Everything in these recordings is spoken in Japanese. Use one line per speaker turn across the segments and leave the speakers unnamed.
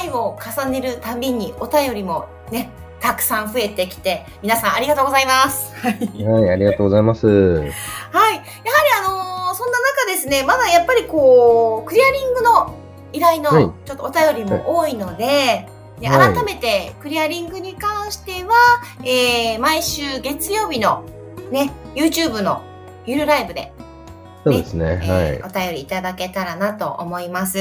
回を重ねるたびにお便りもねたくさん増えてきて、皆さんありがとうございます。
はい、ありがとうございます。はい。やはり
あのー、そんな中ですね、まだやっぱりこう、クリアリングの依頼のちょっとお便りも多いので、はい、改めてクリアリングに関しては、えー、毎週月曜日のね、YouTube のゆるライブで、ね、
そうですね、
えー、お便りいただけたらなと思います。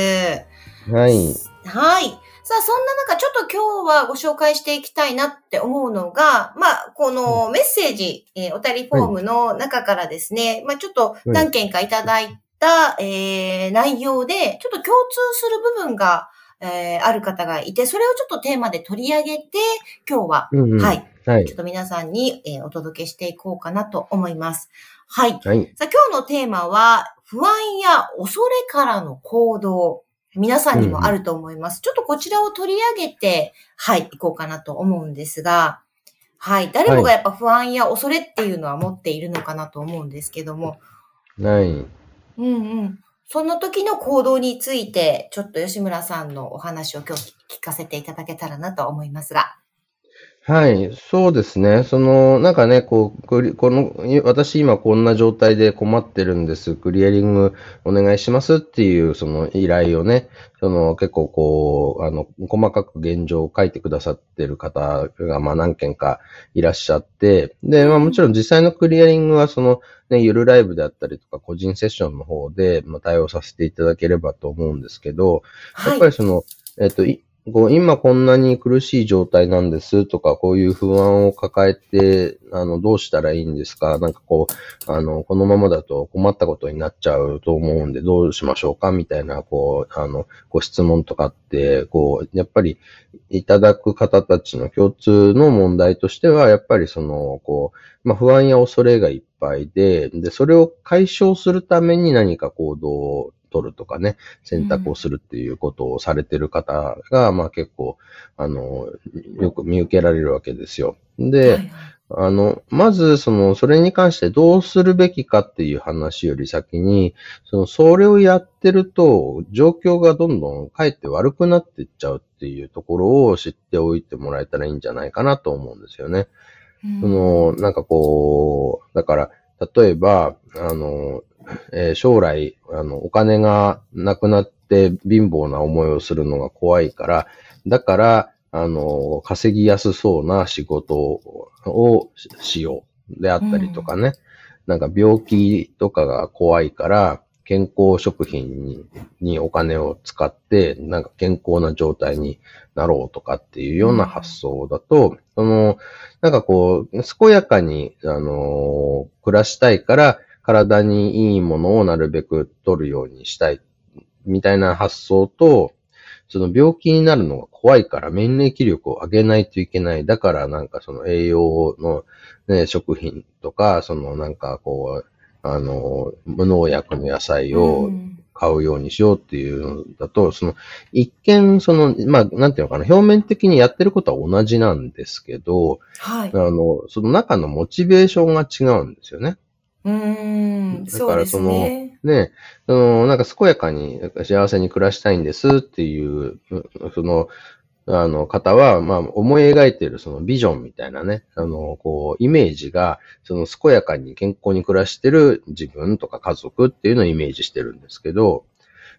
はい。
はい。さあ、そんな中、ちょっと今日はご紹介していきたいなって思うのが、まあ、このメッセージ、えー、おたりフォームの中からですね、まあ、ちょっと何件かいただいた、えー、内容で、ちょっと共通する部分が、えー、ある方がいて、それをちょっとテーマで取り上げて、今日は、うんうん、はい、はい。ちょっと皆さんに、えー、お届けしていこうかなと思います。はい。はい、さあ、今日のテーマは、不安や恐れからの行動。皆さんにもあると思います。うん、ちょっとこちらを取り上げて、はい、行こうかなと思うんですが、はい、誰もがやっぱ不安や恐れっていうのは持っているのかなと思うんですけども。
はい。
うんうん。その時の行動について、ちょっと吉村さんのお話を今日聞かせていただけたらなと思いますが。
はい、そうですね。その、なんかね、こう、この、私今こんな状態で困ってるんです。クリアリングお願いしますっていう、その依頼をね、その結構こう、あの、細かく現状を書いてくださってる方が、まあ何件かいらっしゃって、で、まあもちろん実際のクリアリングはその、ね、ゆるライブであったりとか、個人セッションの方で、まあ対応させていただければと思うんですけど、やっぱりその、えっと、こう今こんなに苦しい状態なんですとか、こういう不安を抱えて、あの、どうしたらいいんですか？なんかこう、あの、このままだと困ったことになっちゃうと思うんで、どうしましょうか？みたいな、こう、あの、ご質問とかって、こう、やっぱり、いただく方たちの共通の問題としては、やっぱりその、こう、まあ、不安や恐れがいっぱいで、で、それを解消するために何か行動取るとかね、選択をするっていうことをされてる方が、まあ結構、あの、よく見受けられるわけですよ。で、はいあの、まず、その、それに関してどうするべきかっていう話より先に、その、それをやってると、状況がどんどんかえって悪くなっていっちゃうっていうところを知っておいてもらえたらいいんじゃないかなと思うんですよね。その、なんかこう、だから、例えば、あの、えー、将来、あの、お金がなくなって貧乏な思いをするのが怖いから、だから、あの、稼ぎやすそうな仕事をしよう。であったりとかね。うん、なんか病気とかが怖いから、健康食品ににお金を使って、なんか健康な状態になろうとかっていうような発想だと、うん、その、なんかこう、健やかに、あの暮らしたいから、体にいいものをなるべく取るようにしたい、みたいな発想と、その病気になるのが怖いから免疫力を上げないといけない。だからなんかその栄養のね、食品とか、そのなんかこう、あの、無農薬の野菜を買うようにしようっていうのだと、その、一見、その、まあ、なんていうのかな、表面的にやってることは同じなんですけど、はい。あの、その中のモチベーションが違うんですよね。
うん、だからその、ね、
ね、その、なんか健やかに幸せに暮らしたいんですっていう、その、あの方は、まあ、思い描いているそのビジョンみたいなね、あの、こう、イメージが、その健やかに健康に暮らしてる自分とか家族っていうのをイメージしてるんですけど、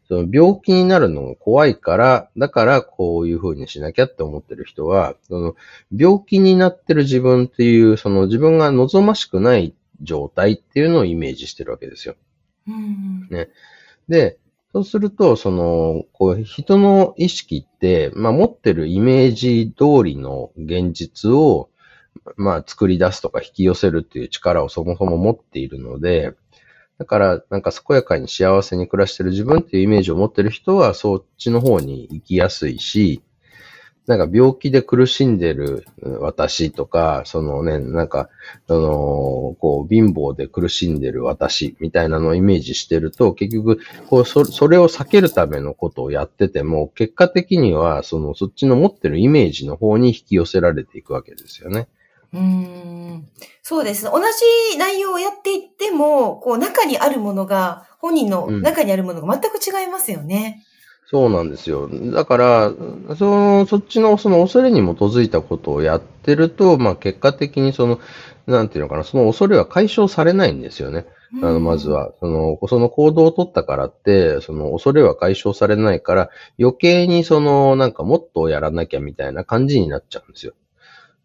その病気になるのが怖いから、だからこういう風にしなきゃって思ってる人は、その病気になってる自分っていう、その自分が望ましくない状態っていうのをイメージしてるわけですよ。
うん、
ね。で、そうすると、その、こう、人の意識って、まあ、持ってるイメージ通りの現実を、まあ、作り出すとか引き寄せるっていう力をそもそも持っているので、だから、なんか健やかに幸せに暮らしてる自分っていうイメージを持ってる人は、そっちの方に行きやすいし、なんか病気で苦しんでる私とか、そのね、なんか、あのー、こう、貧乏で苦しんでる私みたいなのをイメージしてると、結局、こう、そ、それを避けるためのことをやってても、結果的には、その、そっちの持ってるイメージの方に引き寄せられていくわけですよね。
うん。そうですね。同じ内容をやっていっても、こう、中にあるものが、本人の中にあるものが全く違いますよね。
そうなんですよ。だから、その、そっちのその恐れに基づいたことをやってると、まあ結果的にその、なんていうのかな、その恐れは解消されないんですよね。あの、まずは、その、その行動を取ったからって、その恐れは解消されないから、余計にその、なんかもっとやらなきゃみたいな感じになっちゃうんですよ。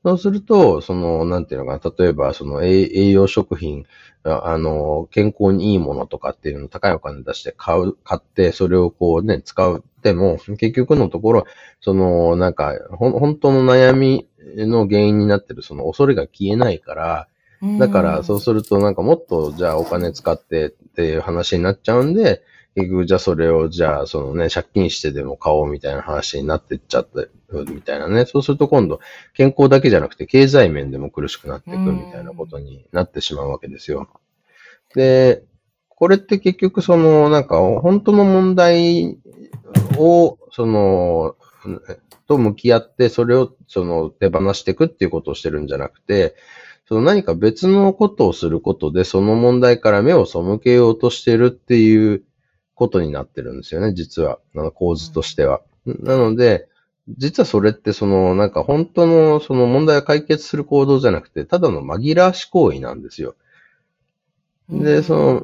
そうすると、その、なんていうのかな、例えば、その栄養食品、あの、健康にいいものとかっていうのを高いお金出して買う、買って、それをこうね、使うっても、結局のところ、その、なんか、ほ本当の悩みの原因になってる、その恐れが消えないから、だから、そうすると、なんかもっと、じゃあお金使ってっていう話になっちゃうんで、結局、じゃあそれを、じゃあ、そのね、借金してでも買おうみたいな話になってっちゃって、みたいなね。そうすると今度、健康だけじゃなくて、経済面でも苦しくなっていくみたいなことになってしまうわけですよ。で、これって結局、その、なんか、本当の問題を、その、と向き合って、それを、その、手放していくっていうことをしてるんじゃなくて、その何か別のことをすることで、その問題から目を背けようとしてるっていうことになってるんですよね、実は。あの構図としては。なので、実はそれってその、なんか本当のその問題を解決する行動じゃなくて、ただの紛らわし行為なんですよ。で、その、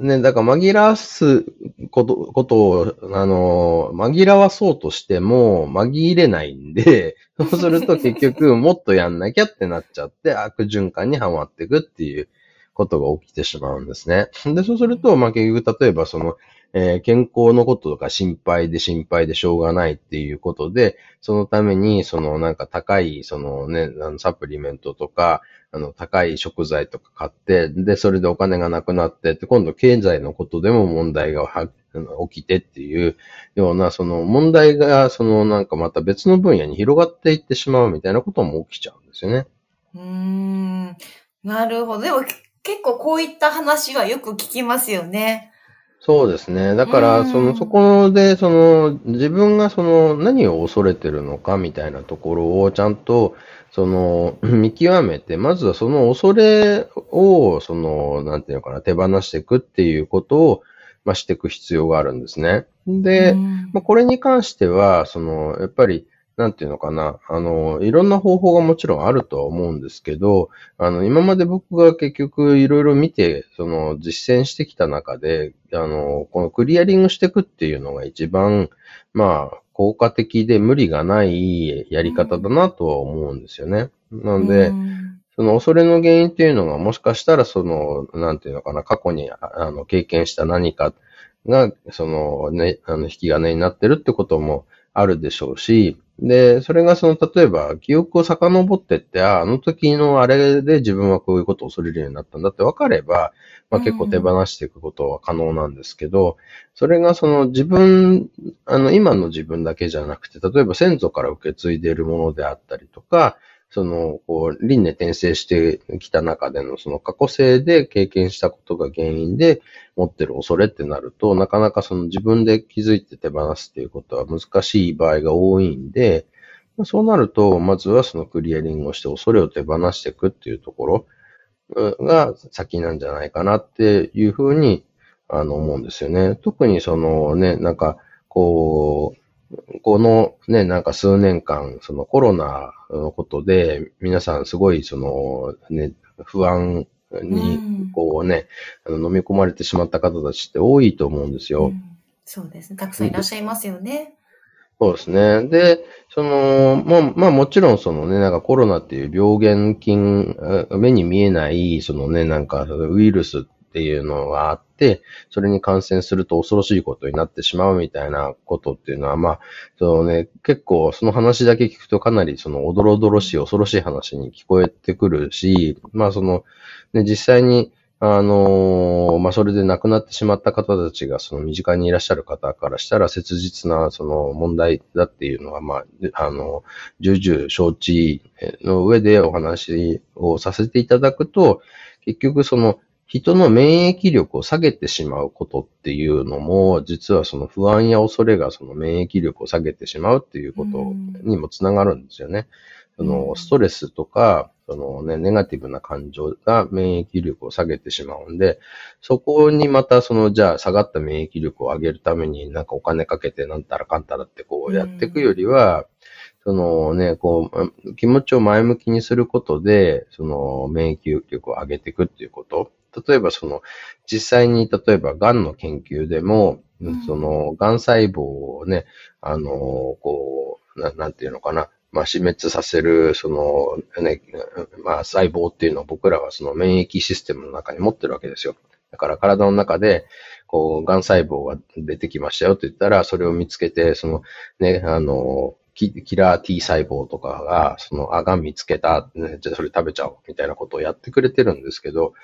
ね、だから紛らわすこと、ことを、あの、紛らわそうとしても紛れないんで、そうすると結局もっとやんなきゃってなっちゃって悪循環にはまっていくっていうことが起きてしまうんですね。で、そうすると、まあ、結局例えばその、えー、健康のこととか心配で心配でしょうがないっていうことで、そのために、そのなんか高い、そのね、あのサプリメントとか、あの、高い食材とか買って、で、それでお金がなくなって、で、今度経済のことでも問題が起きてっていうような、その問題が、そのなんかまた別の分野に広がっていってしまうみたいなことも起きちゃうんですよね。
うーん。なるほど。でも結構こういった話はよく聞きますよね。
そうですね。だから、その、そこで、その、自分がその、何を恐れてるのかみたいなところをちゃんと、その、見極めて、まずはその恐れを、その、なんていうのかな、手放していくっていうことを、まあ、していく必要があるんですね。で、まあ、これに関しては、その、やっぱり、なんていうのかな、あの、いろんな方法がもちろんあるとは思うんですけど、あの、今まで僕が結局いろいろ見て、その、実践してきた中で、あの、このクリアリングしていくっていうのが一番、まあ、効果的で無理がないやり方だなとは思うんですよね。なので、その恐れの原因っていうのがもしかしたらその、なんていうのかな、過去にあの経験した何かが、そのね、あの引き金になってるってこともあるでしょうし、で、それがその、例えば、記憶を遡ってって、あ、あの時のあれで自分はこういうことを恐れるようになったんだって分かれば、まあ結構手放していくことは可能なんですけど、それがその自分、あの、今の自分だけじゃなくて、例えば先祖から受け継いでいるものであったりとか、その、こう、輪廻転生してきた中でのその過去性で経験したことが原因で持ってる恐れってなると、なかなかその自分で気づいて手放すっていうことは難しい場合が多いんで、そうなると、まずはそのクリアリングをして恐れを手放していくっていうところが先なんじゃないかなっていうふうに、あの、思うんですよね。特にそのね、なんか、こう、このね、なんか数年間、そのコロナのことで、皆さんすごいそのね、不安に、こうね、あの飲み込まれてしまった方たちって多いと思うんですよ。うん、
そうですね。たくさんいらっしゃいますよね。
そうですね。で、その、まあ、まあもちろんそのね、なんかコロナっていう病原菌、目に見えない、そのね、なんかウイルスっていうのがあって、それに感染すると恐ろしいことになってしまうみたいなことっていうのは、まあ、そのね、結構その話だけ聞くとかなりそのおどろおどろしい恐ろしい話に聞こえてくるし、まあその、ね、実際にあのーまあ、それで亡くなってしまった方たちが、その身近にいらっしゃる方からしたら、切実な、その問題だっていうのは、まあ、あの、重々承知の上でお話をさせていただくと、結局その、人の免疫力を下げてしまうことっていうのも、実はその不安や恐れがその免疫力を下げてしまうっていうことにもつながるんですよね。そのストレスとか、そのね、ネガティブな感情が免疫力を下げてしまうんで、そこにまたその、じゃあ下がった免疫力を上げるためになんかお金かけてなんたらかんたらってこうやっていくよりは、そのね、こう、気持ちを前向きにすることで、その免疫力を上げていくっていうこと。例えばその、実際に例えば癌の研究でも、うん、その、癌細胞をね、あの、こう、ななんていうのかな、まあ、死滅させる、その、ね、まあ、細胞っていうのを僕らはその免疫システムの中に持ってるわけですよ。だから体の中で、こう、癌細胞が出てきましたよって言ったら、それを見つけて、その、ね、あの、キラー T 細胞とかが、その、あ、癌見つけた、ね、じゃあそれ食べちゃおう、みたいなことをやってくれてるんですけど、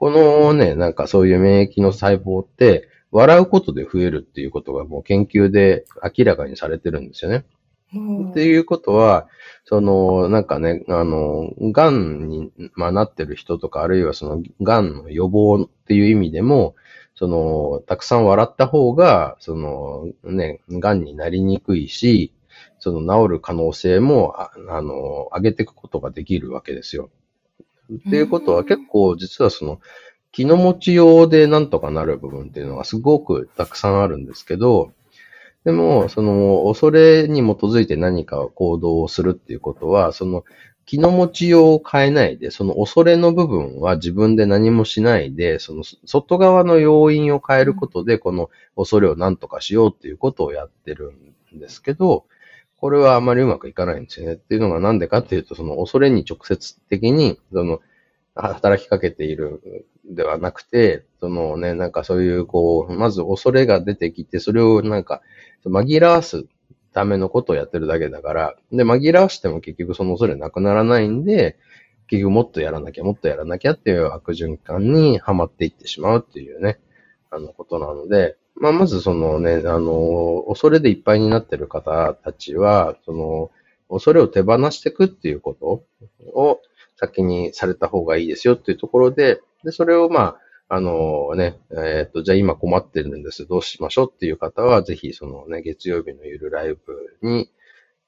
このね、なんかそういう免疫の細胞って、笑うことで増えるっていうことがもう研究で明らかにされてるんですよね。っていうことは、その、なんかね、あの、癌に、まあ、なってる人とか、あるいはその、癌の予防っていう意味でも、その、たくさん笑った方が、その、ね、癌になりにくいし、その、治る可能性も、ああの、上げていくことができるわけですよ。っていうことは結構、実はその、気の持ちようでなんとかなる部分っていうのがすごくたくさんあるんですけど、でも、その、恐れに基づいて何か行動をするっていうことは、その、気の持ちようを変えないで、その恐れの部分は自分で何もしないで、その外側の要因を変えることで、この恐れを何とかしようっていうことをやってるんですけど、これはあまりうまくいかないんですよね。っていうのがなんでかっていうと、その恐れに直接的に、その、働きかけているではなくて、そのね、なんかそういう、こう、まず恐れが出てきて、それをなんか、紛らわすためのことをやってるだけだから、で、紛らわしても結局その恐れなくならないんで、結局もっとやらなきゃ、もっとやらなきゃっていう悪循環にはまっていってしまうっていうね、あのことなので、まあ、まずそのね、あの、恐れでいっぱいになってる方たちは、その、恐れを手放していくっていうことを先にされた方がいいですよっていうところで、で、それをまあ、あのね、えっ、ー、と、じゃあ今困ってるんです。どうしましょうっていう方は、ぜひそのね、月曜日のゆるライブに、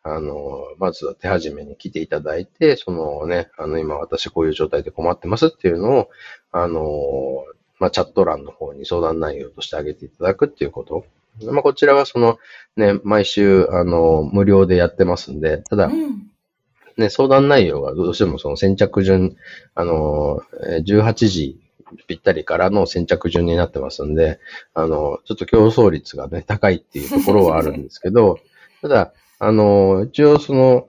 あの、まずは手始めに来ていただいて、そのね、あの、今私こういう状態で困ってますっていうのを、あの、まあ、チャット欄の方に相談内容としてあげていただくっていうこと。まあ、こちらはその、ね、毎週、あの、無料でやってますんで、ただ、うんね、相談内容がどうしてもその先着順、あの、18時ぴったりからの先着順になってますんで、あの、ちょっと競争率がね、高いっていうところはあるんですけど、ただ、あの、一応その、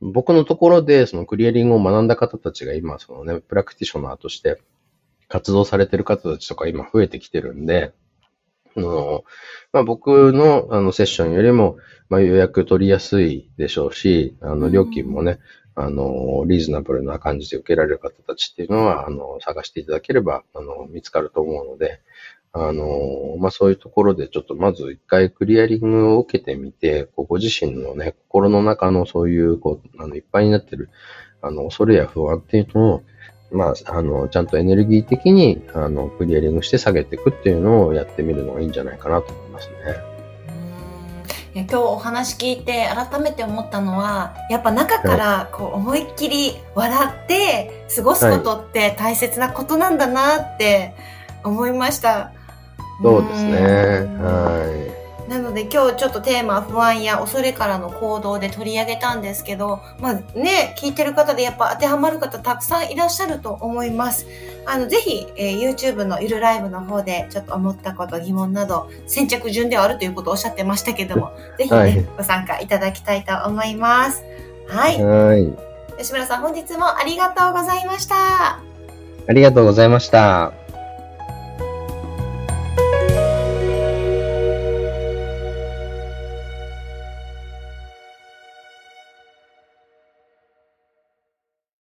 僕のところでそのクリアリングを学んだ方たちが今、そのね、プラクティショナーとして活動されてる方たちとか今増えてきてるんで、あの、まあ、僕のあのセッションよりも、まあ、予約取りやすいでしょうし、あの、料金もね、あの、リーズナブルな感じで受けられる方たちっていうのは、あの、探していただければ、あの、見つかると思うので、あの、まあ、そういうところでちょっとまず一回クリアリングを受けてみて、こうご自身のね、心の中のそういう、こう、あの、いっぱいになってる、あの、恐れや不安っていうのを、まあ、あの、ちゃんとエネルギー的に、あの、クリアリングして下げていくっていうのをやってみるのがいいんじゃないかなと思いますね。
今日お話聞いて改めて思ったのはやっぱ中からこう思いっきり笑って過ごすことって大切なことなんだなって思いました。は
い、そうですね。はい。
なので今日ちょっとテーマは不安や恐れからの行動で取り上げたんですけど、まあね、聞いてる方でやっぱ当てはまる方たくさんいらっしゃると思います。あの、ぜひ、えー、YouTube のゆるライブの方でちょっと思ったこと、疑問など、先着順ではあるということをおっしゃってましたけども、ぜひね、はい、ご参加いただきたいと思います。はい。はい。吉村さん、本日もありがとうございました。
ありがとうございました。